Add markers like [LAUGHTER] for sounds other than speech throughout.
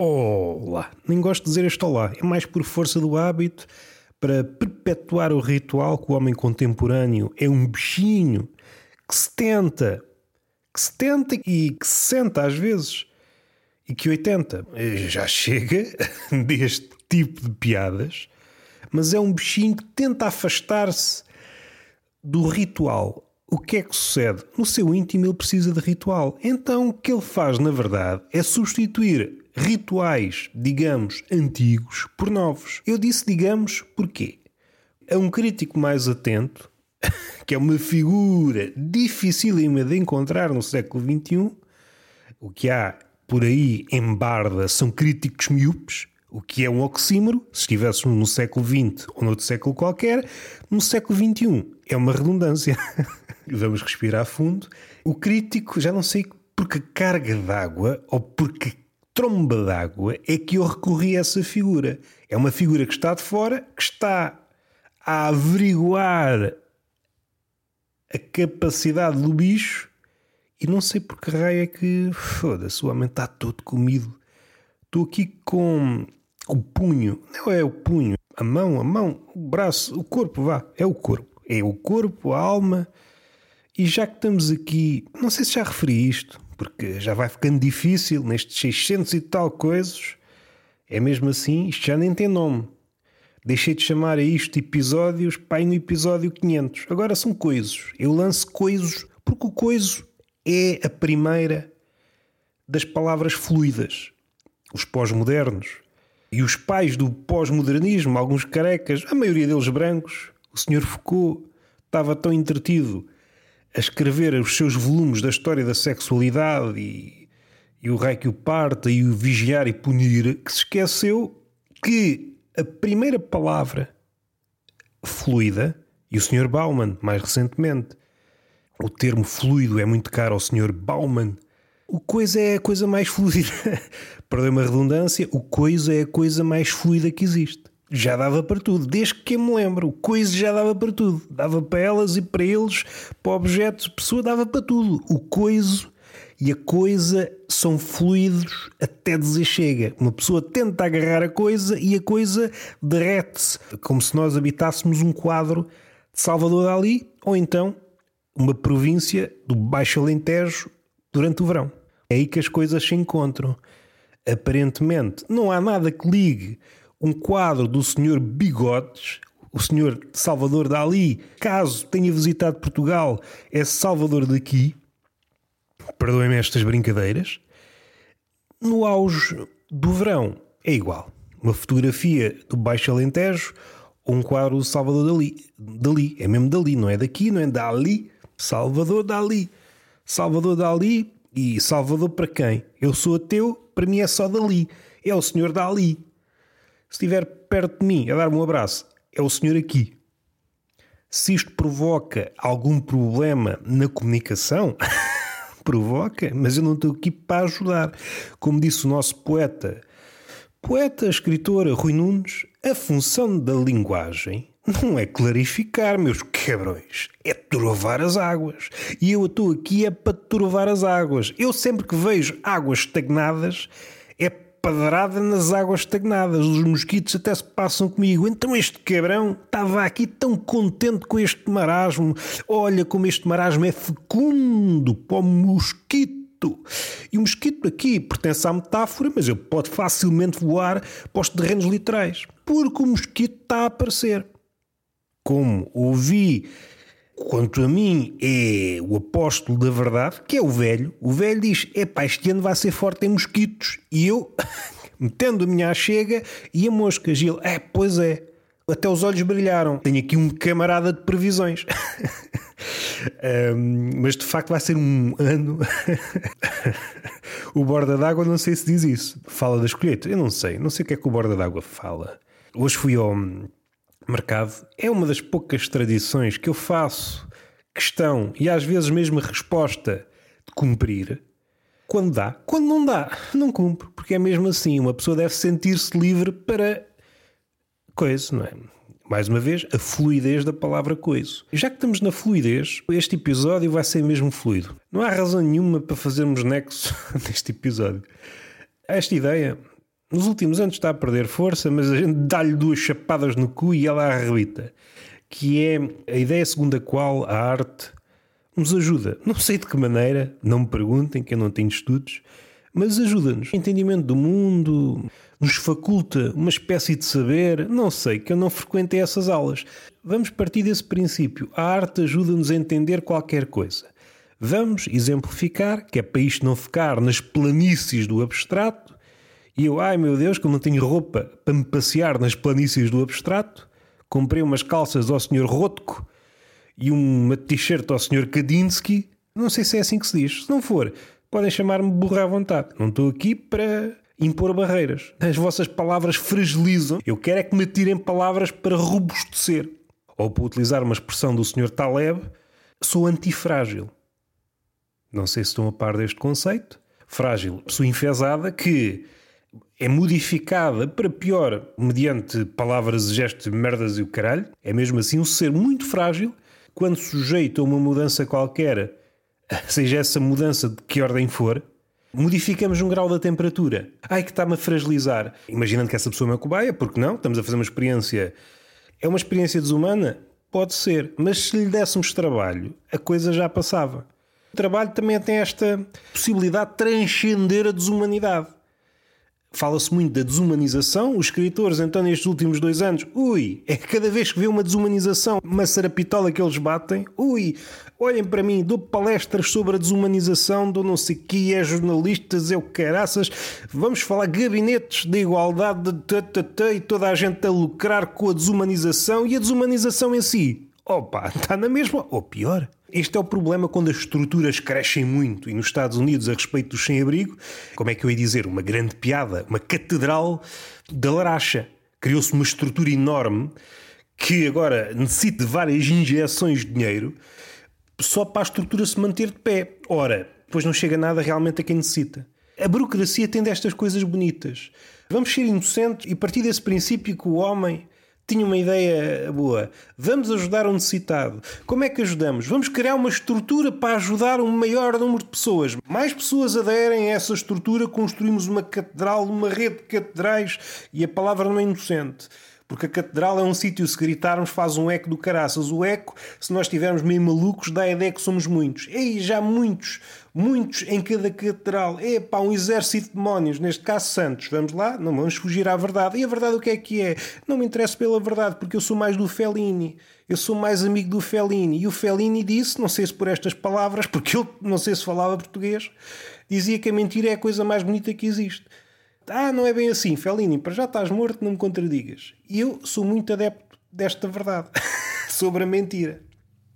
Olá. Nem gosto de dizer este olá. É mais por força do hábito para perpetuar o ritual que o homem contemporâneo é um bichinho que se tenta, que se tenta e que se senta às vezes e que 80 já chega [LAUGHS] deste tipo de piadas, mas é um bichinho que tenta afastar-se do ritual. O que é que sucede? No seu íntimo ele precisa de ritual. Então o que ele faz, na verdade, é substituir rituais, digamos, antigos por novos. Eu disse digamos porquê? É um crítico mais atento, [LAUGHS] que é uma figura dificílima de encontrar no século XXI. O que há por aí em Barda são críticos miúpes, o que é um oxímoro, se estivéssemos no século XX ou noutro século qualquer, no século XXI é uma redundância. [LAUGHS] Vamos respirar fundo. O crítico, já não sei por que carga d'água ou por que tromba d'água é que eu recorri a essa figura. É uma figura que está de fora, que está a averiguar a capacidade do bicho e não sei por que raio é que foda-se, o homem está todo comido. Estou aqui com o punho, não é o punho, a mão, a mão, o braço, o corpo, vá, é o corpo. É o corpo, a alma. E já que estamos aqui, não sei se já referi isto, porque já vai ficando difícil nestes 600 e tal coisas. É mesmo assim, isto já nem tem nome. Deixei de chamar a isto episódios, pai no episódio 500. Agora são coisos. Eu lanço coisos porque o coiso é a primeira das palavras fluidas. Os pós-modernos e os pais do pós-modernismo, alguns carecas, a maioria deles brancos, o Sr. Foucault estava tão entretido a escrever os seus volumes da história da sexualidade e, e o rei que o parta e o vigiar e punir, que se esqueceu que a primeira palavra fluida, e o Sr. Bauman, mais recentemente, o termo fluido é muito caro ao Sr. Bauman. O coisa é a coisa mais [LAUGHS] fluida. Perdeu uma redundância, o coisa é a coisa mais fluida que existe já dava para tudo, desde que me lembro, coisa já dava para tudo, dava para elas e para eles, para objetos, pessoa dava para tudo. O coiso e a coisa são fluidos até dizer chega. Uma pessoa tenta agarrar a coisa e a coisa derrete-se, como se nós habitássemos um quadro de Salvador Dali ou então uma província do Baixo Alentejo durante o verão. É aí que as coisas se encontram. Aparentemente, não há nada que ligue um quadro do Sr. Bigodes, o Sr. Salvador Dali, caso tenha visitado Portugal, é Salvador daqui, perdoem-me estas brincadeiras, no auge do verão é igual. Uma fotografia do Baixo Alentejo ou um quadro do Salvador Dali. Dali, é mesmo Dali, não é daqui, não é Dali. Salvador Dali. Salvador Dali e Salvador para quem? Eu sou ateu, para mim é só Dali. É o Senhor Dali se estiver perto de mim a dar-me um abraço, é o senhor aqui. Se isto provoca algum problema na comunicação, [LAUGHS] provoca, mas eu não estou aqui para ajudar. Como disse o nosso poeta, poeta, escritor Rui Nunes, a função da linguagem não é clarificar, meus quebrões, é turvar as águas. E eu estou aqui é para turvar as águas. Eu sempre que vejo águas estagnadas padrada nas águas estagnadas. Os mosquitos até se passam comigo. Então este cabrão estava aqui tão contente com este marasmo. Olha como este marasmo é fecundo para o mosquito. E o mosquito aqui pertence à metáfora, mas ele pode facilmente voar para os terrenos literais, porque o mosquito está a aparecer. Como ouvi quanto a mim, é o apóstolo da verdade, que é o velho. O velho diz: Epá, este ano vai ser forte em mosquitos. E eu, [LAUGHS] metendo a minha chega e a mosca. Gil, é, pois é. Até os olhos brilharam. Tenho aqui um camarada de previsões. [LAUGHS] um, mas de facto vai ser um ano. [LAUGHS] o borda d'água, não sei se diz isso. Fala das colheitas. Eu não sei. Não sei o que é que o borda d'água fala. Hoje fui ao mercado é uma das poucas tradições que eu faço questão e às vezes mesmo resposta de cumprir. Quando dá, quando não dá, não cumpro, porque é mesmo assim. Uma pessoa deve sentir-se livre para coisa, não é? Mais uma vez, a fluidez da palavra coisa. Já que estamos na fluidez, este episódio vai ser mesmo fluido. Não há razão nenhuma para fazermos nexo [LAUGHS] neste episódio. Esta ideia nos últimos anos está a perder força, mas a gente dá-lhe duas chapadas no cu e ela arrebita. Que é a ideia segundo a qual a arte nos ajuda. Não sei de que maneira, não me perguntem, que eu não tenho estudos, mas ajuda-nos. Entendimento do mundo, nos faculta uma espécie de saber, não sei, que eu não frequentei essas aulas. Vamos partir desse princípio. A arte ajuda-nos a entender qualquer coisa. Vamos exemplificar, que é para isto não ficar nas planícies do abstrato, e eu, ai meu Deus, eu não tenho roupa para me passear nas planícies do abstrato, comprei umas calças ao Sr. Rotko e uma t-shirt ao Sr. Kadinsky. Não sei se é assim que se diz. Se não for, podem chamar-me burra à vontade. Não estou aqui para impor barreiras. As vossas palavras fragilizam. Eu quero é que me tirem palavras para robustecer. Ou para utilizar uma expressão do Sr. Taleb, sou antifrágil. Não sei se estão a par deste conceito. Frágil, pessoa enfesada que é modificada para pior mediante palavras, gestos, merdas e o caralho. É mesmo assim um ser muito frágil quando sujeito a uma mudança qualquer, [LAUGHS] seja essa mudança de que ordem for, modificamos um grau da temperatura. Ai, que está-me a fragilizar. Imaginando que essa pessoa é uma cobaia, porque não? Estamos a fazer uma experiência. É uma experiência desumana? Pode ser, mas se lhe dessemos trabalho, a coisa já passava. O trabalho também tem esta possibilidade de transcender a desumanidade. Fala-se muito da desumanização. Os escritores, então, nestes últimos dois anos, ui, é cada vez que vê uma desumanização, uma sarapitola que eles batem, ui, olhem para mim, dou palestras sobre a desumanização, dou não sei que, é jornalistas, é o caraças, vamos falar gabinetes da igualdade de e toda a gente a lucrar com a desumanização e a desumanização em si. Opa, [LAUGHS] está na mesma, ou pior. Este é o problema quando as estruturas crescem muito e nos Estados Unidos, a respeito dos sem-abrigo, como é que eu ia dizer? Uma grande piada, uma catedral da laracha. Criou-se uma estrutura enorme que agora necessita de várias injeções de dinheiro só para a estrutura se manter de pé. Ora, depois não chega nada realmente a quem necessita. A burocracia tem destas coisas bonitas. Vamos ser inocentes e partir desse princípio que o homem tinha uma ideia boa. Vamos ajudar o necessitado. Como é que ajudamos? Vamos criar uma estrutura para ajudar um maior número de pessoas. Mais pessoas aderem a essa estrutura, construímos uma catedral, uma rede de catedrais e a palavra não é inocente. Porque a catedral é um sítio, se gritarmos, faz um eco do caraças. O eco, se nós estivermos meio malucos, dá a ideia que somos muitos. Ei, já muitos, muitos em cada catedral. É pá, um exército de demónios, neste caso santos. Vamos lá, não vamos fugir à verdade. E a verdade o que é que é? Não me interesso pela verdade, porque eu sou mais do Fellini. Eu sou mais amigo do Fellini. E o Fellini disse, não sei se por estas palavras, [LAUGHS] porque eu não sei se falava português, dizia que a mentira é a coisa mais bonita que existe. Ah, não é bem assim, Fellini, para já estás morto, não me contradigas. E eu sou muito adepto desta verdade [LAUGHS] sobre a mentira.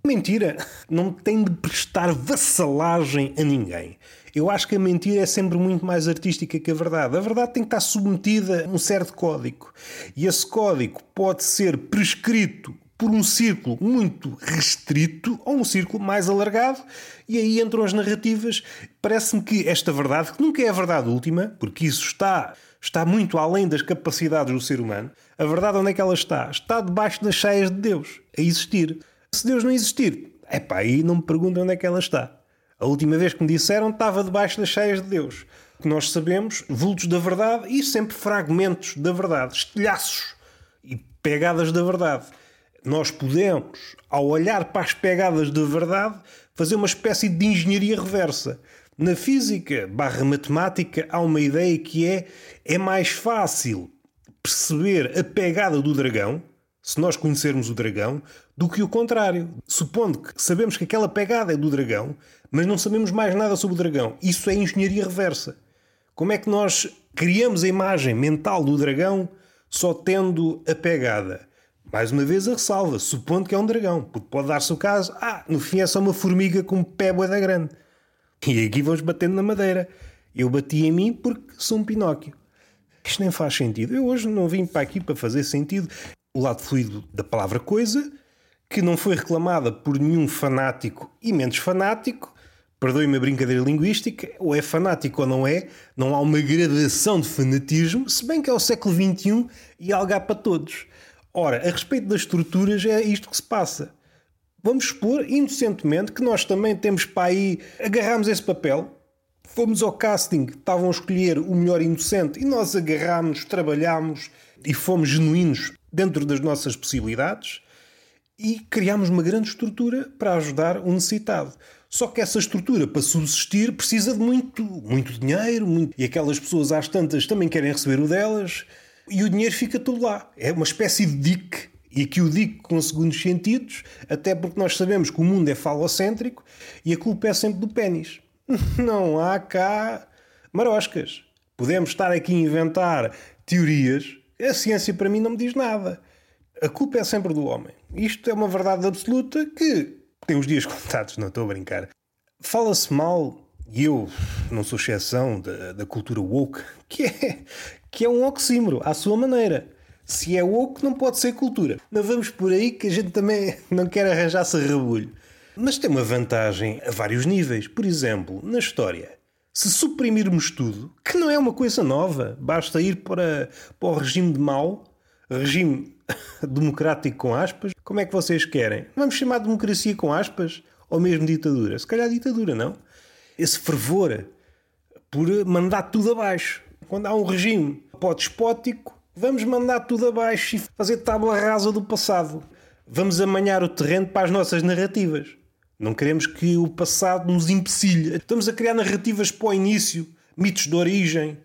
Mentira não tem de prestar vassalagem a ninguém. Eu acho que a mentira é sempre muito mais artística que a verdade. A verdade tem que estar submetida a um certo código. E esse código pode ser prescrito por um círculo muito restrito ou um círculo mais alargado, e aí entram as narrativas. Parece-me que esta verdade, que nunca é a verdade última, porque isso está, está muito além das capacidades do ser humano, a verdade onde é que ela está? Está debaixo das cheias de Deus, a existir. Se Deus não existir, é pá, aí não me perguntem onde é que ela está. A última vez que me disseram estava debaixo das cheias de Deus. Que nós sabemos, vultos da verdade e sempre fragmentos da verdade, estilhaços e pegadas da verdade nós podemos, ao olhar para as pegadas de verdade, fazer uma espécie de engenharia reversa. Na física barra matemática há uma ideia que é é mais fácil perceber a pegada do dragão, se nós conhecermos o dragão, do que o contrário. Supondo que sabemos que aquela pegada é do dragão, mas não sabemos mais nada sobre o dragão. Isso é engenharia reversa. Como é que nós criamos a imagem mental do dragão só tendo a pegada? Mais uma vez a ressalva, supondo que é um dragão, porque pode dar-se o caso, ah, no fim é só uma formiga com um pé boeda grande. E aqui vamos batendo na madeira. Eu bati em mim porque sou um Pinóquio. Isto nem faz sentido. Eu hoje não vim para aqui para fazer sentido. O lado fluido da palavra coisa, que não foi reclamada por nenhum fanático e menos fanático, perdoe-me a brincadeira linguística, ou é fanático ou não é, não há uma gradação de fanatismo, se bem que é o século XXI e há algo para todos. Ora, a respeito das estruturas, é isto que se passa. Vamos supor, inocentemente, que nós também temos para aí, agarramos esse papel, Fomos ao casting, estavam a escolher o melhor inocente e nós agarrámos, trabalhámos e fomos genuínos dentro das nossas possibilidades e criámos uma grande estrutura para ajudar o necessitado. Só que essa estrutura, para subsistir, precisa de muito, muito dinheiro, muito... e aquelas pessoas às tantas também querem receber o delas, e o dinheiro fica todo lá. É uma espécie de dique, e aqui o digo com segundos sentidos, até porque nós sabemos que o mundo é falocêntrico e a culpa é sempre do pênis. [LAUGHS] Não há cá maroscas. Podemos estar aqui a inventar teorias, a ciência para mim não me diz nada. A culpa é sempre do homem. Isto é uma verdade absoluta que tem os dias [LAUGHS] contados, não estou a brincar. Fala-se mal, e eu não sou exceção da, da cultura woke, que é, que é um oxímoro, à sua maneira. Se é woke, não pode ser cultura. Não vamos por aí que a gente também [LAUGHS] não quer arranjar-se rebulho. Mas tem uma vantagem a vários níveis. Por exemplo, na história. Se suprimirmos tudo, que não é uma coisa nova, basta ir para, para o regime de Mao, regime [LAUGHS] democrático com aspas, como é que vocês querem? Vamos chamar de democracia com aspas? Ou mesmo ditadura? Se calhar ditadura, não? Esse fervor por mandar tudo abaixo. Quando há um regime pó-despótico, vamos mandar tudo abaixo e fazer tábua rasa do passado. Vamos amanhar o terreno para as nossas narrativas. Não queremos que o passado nos empecilhe. Estamos a criar narrativas para o início, mitos de origem,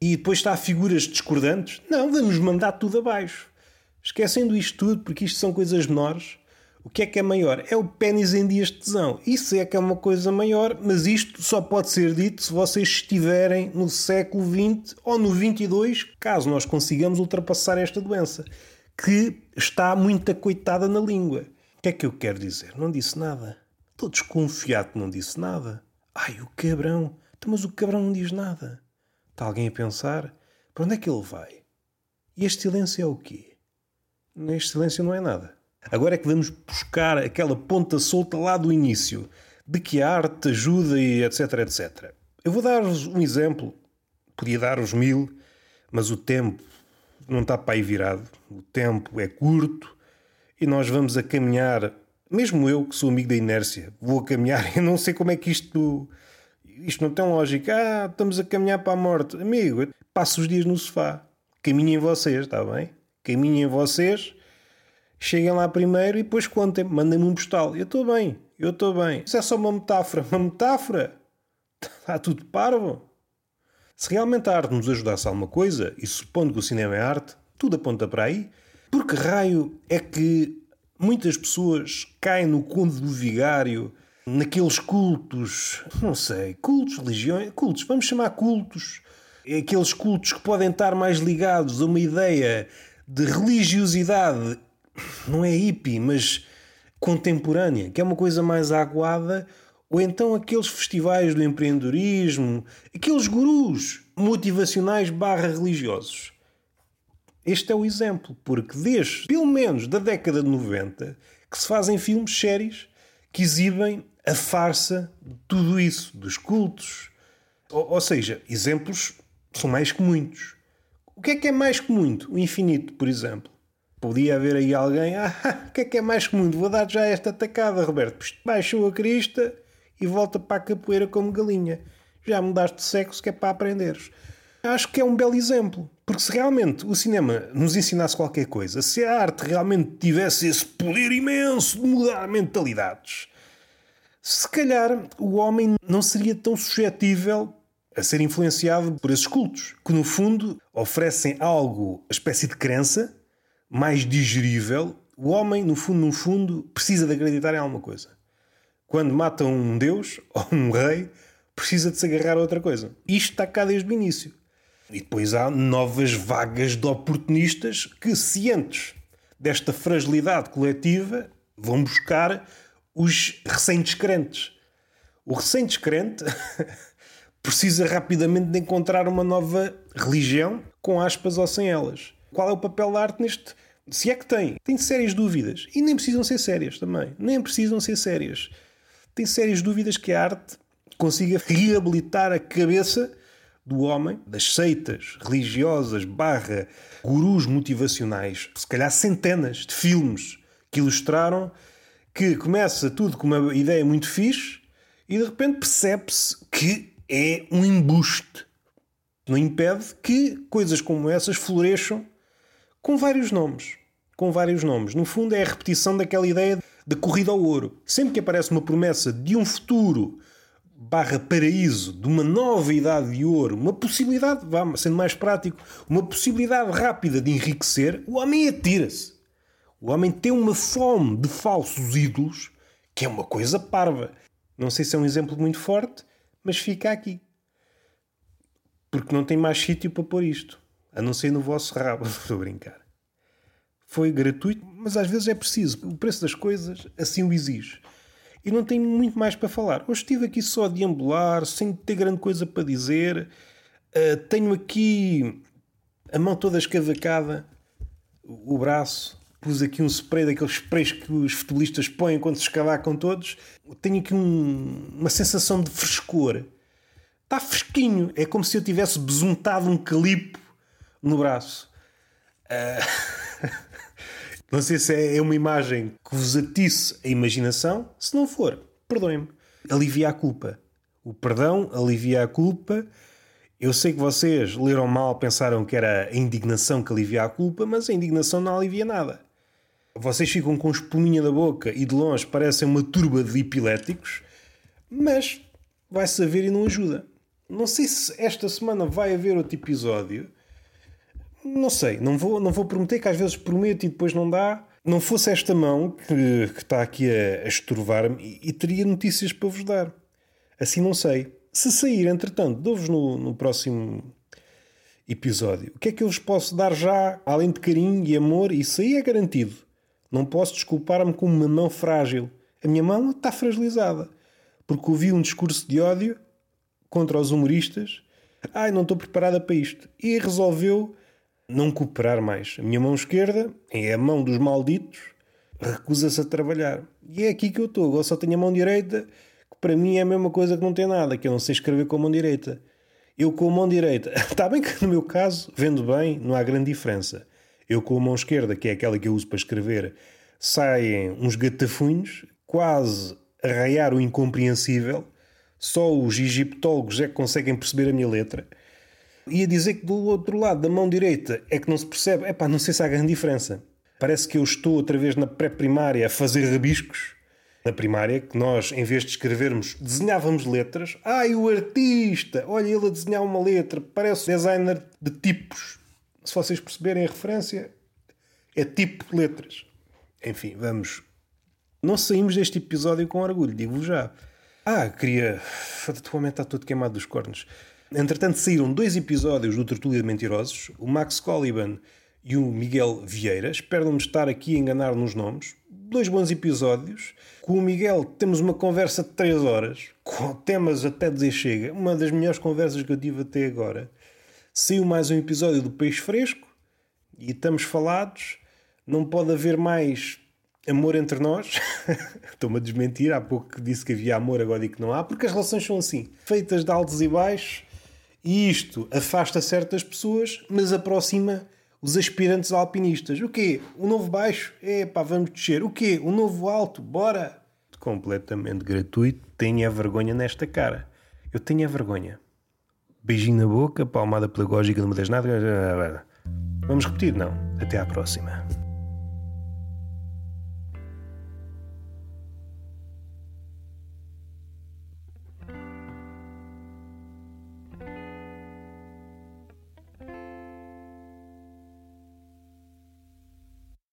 e depois está figuras discordantes. Não, vamos mandar tudo abaixo. Esquecendo isto tudo, porque isto são coisas menores, o que é que é maior? É o pênis em dias de tesão. Isso é que é uma coisa maior, mas isto só pode ser dito se vocês estiverem no século XX ou no XXII, caso nós consigamos ultrapassar esta doença, que está muito acoitada na língua. O que é que eu quero dizer? Não disse nada. Estou desconfiado que não disse nada. Ai, o cabrão. Então, mas o cabrão não diz nada. Está alguém a pensar? Para onde é que ele vai? E este silêncio é o quê? Neste silêncio não é nada. Agora é que vamos buscar aquela ponta solta lá do início, de que a arte ajuda e etc, etc. Eu vou dar-vos um exemplo, podia dar-vos mil, mas o tempo não está para aí virado. O tempo é curto e nós vamos a caminhar, mesmo eu que sou amigo da inércia, vou a caminhar [LAUGHS] e não sei como é que isto. Isto não tem lógica. Ah, estamos a caminhar para a morte. Amigo, passo os dias no sofá. Caminhem vocês, está bem? caminhem vocês, cheguem lá primeiro e depois contem, mandem-me um postal. Eu estou bem, eu estou bem. Isso é só uma metáfora. Uma metáfora? Está tudo parvo. Se realmente a arte nos ajudasse a alguma coisa, e supondo que o cinema é arte, tudo aponta para aí, por que raio é que muitas pessoas caem no conde do vigário, naqueles cultos, não sei, cultos, religiões, cultos, vamos chamar cultos, aqueles cultos que podem estar mais ligados a uma ideia de religiosidade, não é hippie, mas contemporânea, que é uma coisa mais aguada, ou então aqueles festivais do empreendedorismo, aqueles gurus motivacionais barra religiosos. Este é o exemplo, porque desde pelo menos da década de 90 que se fazem filmes sérios que exibem a farsa de tudo isso, dos cultos. Ou, ou seja, exemplos são mais que muitos. O que é que é mais que muito? O infinito, por exemplo. Podia haver aí alguém, ah, [LAUGHS] o que é que é mais muito? Vou dar já esta tacada, Roberto. Baixou a crista e volta para a capoeira como galinha. Já mudaste de sexo que é para aprenderes. Acho que é um belo exemplo. Porque se realmente o cinema nos ensinasse qualquer coisa, se a arte realmente tivesse esse poder imenso de mudar mentalidades, se calhar o homem não seria tão suscetível a ser influenciado por esses cultos, que no fundo oferecem algo, a espécie de crença, mais digerível. O homem, no fundo, no fundo, precisa de acreditar em alguma coisa. Quando mata um deus [LAUGHS] ou um rei, precisa de se agarrar a outra coisa. Isto está cá desde o início. E depois há novas vagas de oportunistas que, cientes desta fragilidade coletiva, vão buscar os recém-descrentes. O recém-descrente [LAUGHS] precisa rapidamente de encontrar uma nova religião, com aspas ou sem elas. Qual é o papel da arte neste? Se é que tem. Tem sérias dúvidas. E nem precisam ser sérias também. Nem precisam ser sérias. Tem sérias dúvidas que a arte consiga reabilitar a cabeça do homem, das seitas religiosas barra gurus motivacionais. Se calhar centenas de filmes que ilustraram que começa tudo com uma ideia muito fixe e de repente percebe-se que é um embuste. Não impede que coisas como essas floresçam com vários nomes. Com vários nomes. No fundo, é a repetição daquela ideia da corrida ao ouro. Sempre que aparece uma promessa de um futuro barra paraíso, de uma nova idade de ouro, uma possibilidade, vá, sendo mais prático, uma possibilidade rápida de enriquecer, o homem atira-se. O homem tem uma fome de falsos ídolos que é uma coisa parva. Não sei se é um exemplo muito forte, mas fica aqui. Porque não tem mais sítio para pôr isto, a não ser no vosso rabo. [LAUGHS] Estou a brincar. Foi gratuito, mas às vezes é preciso. O preço das coisas assim o exige. E não tenho muito mais para falar. Hoje estive aqui só a deambular, sem ter grande coisa para dizer. Uh, tenho aqui a mão toda escavacada, o braço. Pus aqui um spray daqueles sprays que os futebolistas põem quando se escavacam todos. Tenho aqui um, uma sensação de frescor. Está fresquinho. É como se eu tivesse besuntado um calipo no braço. Uh... [LAUGHS] Não sei se é uma imagem que vos atice a imaginação. Se não for, perdoem-me. Alivia a culpa. O perdão alivia a culpa. Eu sei que vocês leram mal, pensaram que era a indignação que alivia a culpa, mas a indignação não alivia nada. Vocês ficam com espuminha da boca e de longe parecem uma turba de epiléticos, mas vai saber e não ajuda. Não sei se esta semana vai haver outro episódio não sei, não vou, não vou prometer que às vezes prometo e depois não dá. Não fosse esta mão que, que está aqui a, a estorvar-me e, e, teria notícias para vos dar. Assim não sei. Se sair, entretanto, dou-vos no, no próximo episódio. O que é que eu vos posso dar já, além de carinho e amor? Isso aí é garantido. Não posso desculpar-me com uma mão frágil. A minha mão está fragilizada. Porque ouvi um discurso de ódio contra os humoristas. Ai, não estou preparada para isto. E resolveu não cooperar mais. A minha mão esquerda é a mão dos malditos, recusa-se a trabalhar. E é aqui que eu estou. Agora só tenho a mão direita, que para mim é a mesma coisa que não tem nada, que eu não sei escrever com a mão direita. Eu com a mão direita, [LAUGHS] está bem que no meu caso, vendo bem, não há grande diferença. Eu com a mão esquerda, que é aquela que eu uso para escrever, saem uns gatafunhos, quase a raiar o incompreensível. Só os egiptólogos é que conseguem perceber a minha letra. Ia dizer que do outro lado, da mão direita, é que não se percebe. É pá, não sei se há grande diferença. Parece que eu estou outra vez na pré-primária a fazer rabiscos. Na primária, que nós, em vez de escrevermos, desenhávamos letras. Ai, o artista! Olha ele a desenhar uma letra. Parece designer de tipos. Se vocês perceberem a referência, é tipo letras. Enfim, vamos. Não saímos deste episódio com orgulho, digo já. Ah, queria. Atualmente está todo queimado dos cornos. Entretanto, saíram dois episódios do Tertúlia de Mentirosos, o Max Coliban e o Miguel Vieira. Espero não me estar aqui a enganar nos nomes. Dois bons episódios. Com o Miguel temos uma conversa de 3 horas, com temas até dizer chega. Uma das melhores conversas que eu tive até agora. Saiu mais um episódio do Peixe Fresco e estamos falados. Não pode haver mais amor entre nós. [LAUGHS] Estou-me a desmentir. Há pouco disse que havia amor, agora digo que não há, porque as relações são assim, feitas de altos e baixos e isto afasta certas pessoas, mas aproxima os aspirantes alpinistas. O quê? O novo baixo? É pá, vamos descer. O quê? O novo alto? Bora! Completamente gratuito. Tenha vergonha nesta cara. Eu tenho a vergonha. Beijinho na boca, palmada pedagógica uma das nada. Vamos repetir? Não. Até à próxima.